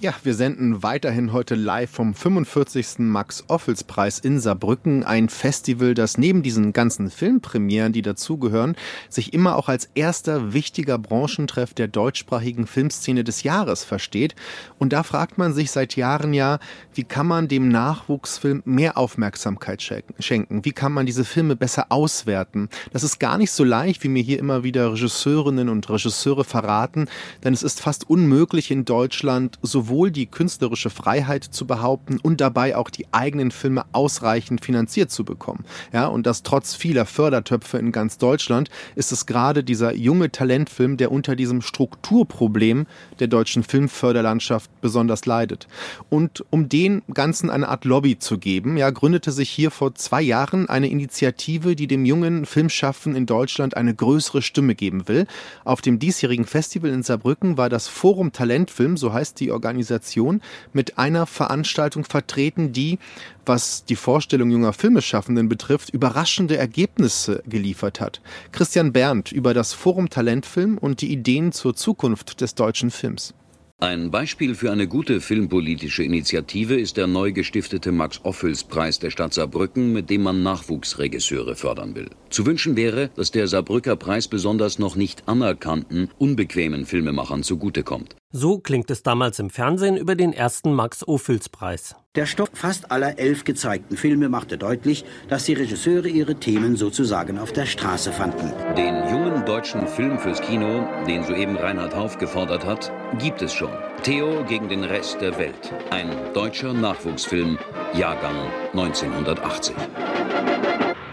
ja, wir senden weiterhin heute live vom 45. Max-Ophels-Preis in Saarbrücken. Ein Festival, das neben diesen ganzen Filmpremieren, die dazugehören, sich immer auch als erster wichtiger Branchentreff der deutschsprachigen Filmszene des Jahres versteht. Und da fragt man sich seit Jahren ja, wie kann man dem Nachwuchsfilm mehr Aufmerksamkeit schenken? Wie kann man diese Filme besser auswerten? Das ist gar nicht so leicht, wie mir hier immer wieder Regisseurinnen und Regisseure verraten, denn es ist fast unmöglich in Deutschland so sowohl die künstlerische Freiheit zu behaupten und dabei auch die eigenen Filme ausreichend finanziert zu bekommen. Ja, und das trotz vieler Fördertöpfe in ganz Deutschland ist es gerade dieser junge Talentfilm, der unter diesem Strukturproblem der deutschen Filmförderlandschaft besonders leidet. Und um den Ganzen eine Art Lobby zu geben, ja, gründete sich hier vor zwei Jahren eine Initiative, die dem jungen Filmschaffen in Deutschland eine größere Stimme geben will. Auf dem diesjährigen Festival in Saarbrücken war das Forum Talentfilm, so heißt die Organisation, Organisation mit einer Veranstaltung vertreten, die, was die Vorstellung junger Filmeschaffenden betrifft, überraschende Ergebnisse geliefert hat. Christian Berndt über das Forum Talentfilm und die Ideen zur Zukunft des deutschen Films. Ein Beispiel für eine gute filmpolitische Initiative ist der neu gestiftete Max-Ophüls-Preis der Stadt Saarbrücken, mit dem man Nachwuchsregisseure fördern will. Zu wünschen wäre, dass der Saarbrücker Preis besonders noch nicht anerkannten, unbequemen Filmemachern zugutekommt. So klingt es damals im Fernsehen über den ersten Max-Ophüls-Preis. Der Stoff fast aller elf gezeigten Filme machte deutlich, dass die Regisseure ihre Themen sozusagen auf der Straße fanden. Den jungen deutschen Film fürs Kino, den soeben Reinhard Hauf gefordert hat, gibt es schon. Theo gegen den Rest der Welt. Ein deutscher Nachwuchsfilm, Jahrgang 1980.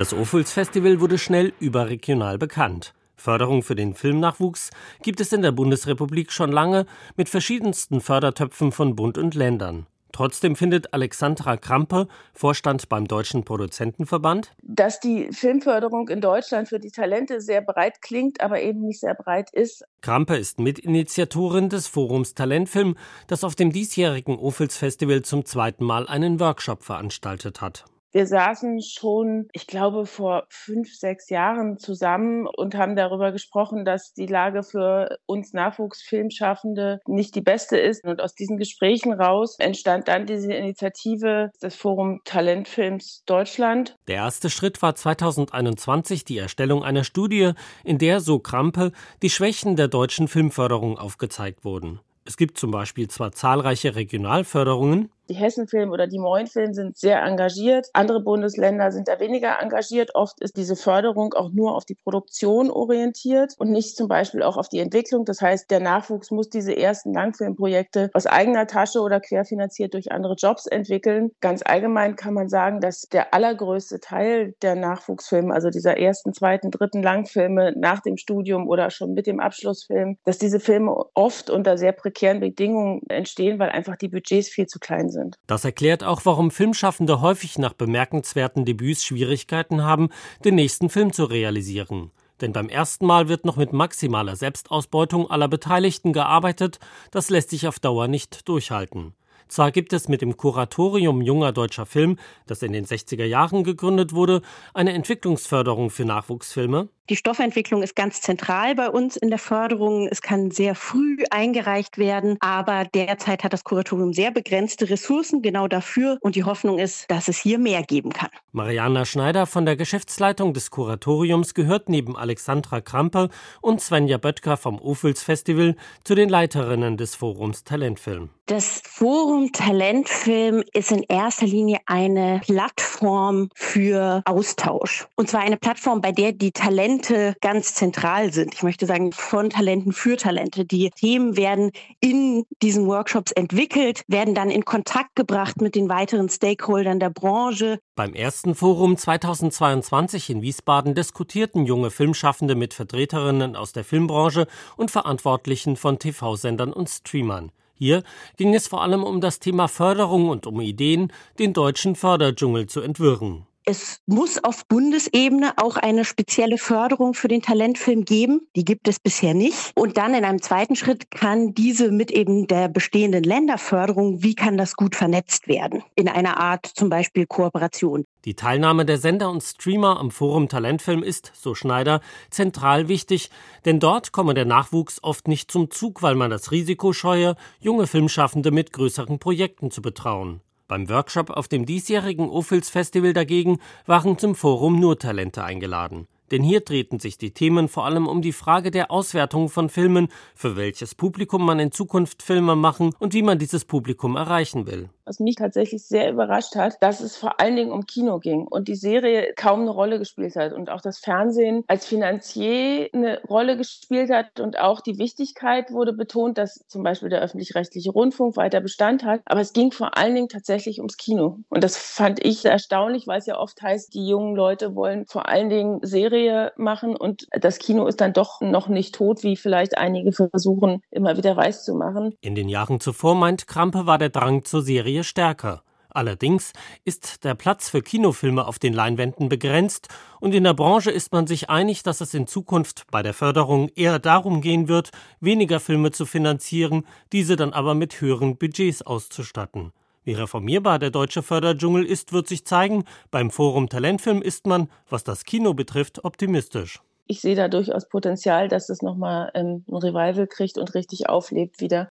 Das Ophüls Festival wurde schnell überregional bekannt. Förderung für den Filmnachwuchs gibt es in der Bundesrepublik schon lange mit verschiedensten Fördertöpfen von Bund und Ländern. Trotzdem findet Alexandra Krampe, Vorstand beim Deutschen Produzentenverband, dass die Filmförderung in Deutschland für die Talente sehr breit klingt, aber eben nicht sehr breit ist. Krampe ist Mitinitiatorin des Forums Talentfilm, das auf dem diesjährigen Ophels Festival zum zweiten Mal einen Workshop veranstaltet hat. Wir saßen schon, ich glaube, vor fünf, sechs Jahren zusammen und haben darüber gesprochen, dass die Lage für uns Nachwuchsfilmschaffende nicht die beste ist. Und aus diesen Gesprächen raus entstand dann diese Initiative des Forum Talentfilms Deutschland. Der erste Schritt war 2021 die Erstellung einer Studie, in der, so Krampe, die Schwächen der deutschen Filmförderung aufgezeigt wurden. Es gibt zum Beispiel zwar zahlreiche Regionalförderungen, die Hessenfilm oder die Moinfilm sind sehr engagiert. Andere Bundesländer sind da weniger engagiert. Oft ist diese Förderung auch nur auf die Produktion orientiert und nicht zum Beispiel auch auf die Entwicklung. Das heißt, der Nachwuchs muss diese ersten Langfilmprojekte aus eigener Tasche oder querfinanziert durch andere Jobs entwickeln. Ganz allgemein kann man sagen, dass der allergrößte Teil der Nachwuchsfilme, also dieser ersten, zweiten, dritten Langfilme nach dem Studium oder schon mit dem Abschlussfilm, dass diese Filme oft unter sehr prekären Bedingungen entstehen, weil einfach die Budgets viel zu klein sind sind. Das erklärt auch, warum Filmschaffende häufig nach bemerkenswerten Debüts Schwierigkeiten haben, den nächsten Film zu realisieren. Denn beim ersten Mal wird noch mit maximaler Selbstausbeutung aller Beteiligten gearbeitet, das lässt sich auf Dauer nicht durchhalten. Zwar gibt es mit dem Kuratorium junger deutscher Film, das in den 60er Jahren gegründet wurde, eine Entwicklungsförderung für Nachwuchsfilme, die Stoffentwicklung ist ganz zentral bei uns in der Förderung. Es kann sehr früh eingereicht werden, aber derzeit hat das Kuratorium sehr begrenzte Ressourcen genau dafür und die Hoffnung ist, dass es hier mehr geben kann. Mariana Schneider von der Geschäftsleitung des Kuratoriums gehört neben Alexandra Krampe und Svenja Böttger vom Ophüls Festival zu den Leiterinnen des Forums Talentfilm. Das Forum Talentfilm ist in erster Linie eine Plattform für Austausch. Und zwar eine Plattform, bei der die Talente Talente ganz zentral sind. Ich möchte sagen, von Talenten für Talente. Die Themen werden in diesen Workshops entwickelt, werden dann in Kontakt gebracht mit den weiteren Stakeholdern der Branche. Beim ersten Forum 2022 in Wiesbaden diskutierten junge Filmschaffende mit Vertreterinnen aus der Filmbranche und Verantwortlichen von TV-Sendern und Streamern. Hier ging es vor allem um das Thema Förderung und um Ideen, den deutschen Förderdschungel zu entwirren. Es muss auf Bundesebene auch eine spezielle Förderung für den Talentfilm geben. Die gibt es bisher nicht. Und dann in einem zweiten Schritt kann diese mit eben der bestehenden Länderförderung, wie kann das gut vernetzt werden? In einer Art zum Beispiel Kooperation. Die Teilnahme der Sender und Streamer am Forum Talentfilm ist, so Schneider, zentral wichtig, denn dort komme der Nachwuchs oft nicht zum Zug, weil man das Risiko scheue, junge Filmschaffende mit größeren Projekten zu betrauen. Beim Workshop auf dem diesjährigen Ophüls Festival dagegen waren zum Forum nur Talente eingeladen. Denn hier drehten sich die Themen vor allem um die Frage der Auswertung von Filmen, für welches Publikum man in Zukunft Filme machen und wie man dieses Publikum erreichen will was mich tatsächlich sehr überrascht hat, dass es vor allen Dingen um Kino ging und die Serie kaum eine Rolle gespielt hat und auch das Fernsehen als Finanzier eine Rolle gespielt hat und auch die Wichtigkeit wurde betont, dass zum Beispiel der öffentlich-rechtliche Rundfunk weiter Bestand hat. Aber es ging vor allen Dingen tatsächlich ums Kino. Und das fand ich erstaunlich, weil es ja oft heißt, die jungen Leute wollen vor allen Dingen Serie machen und das Kino ist dann doch noch nicht tot, wie vielleicht einige versuchen, immer wieder weiß zu machen. In den Jahren zuvor, meint Krampe, war der Drang zur Serie Serie stärker. Allerdings ist der Platz für Kinofilme auf den Leinwänden begrenzt und in der Branche ist man sich einig, dass es in Zukunft bei der Förderung eher darum gehen wird, weniger Filme zu finanzieren, diese dann aber mit höheren Budgets auszustatten. Wie reformierbar der deutsche Förderdschungel ist, wird sich zeigen. Beim Forum Talentfilm ist man, was das Kino betrifft, optimistisch ich sehe da durchaus Potenzial, dass es nochmal ähm, ein Revival kriegt und richtig auflebt wieder.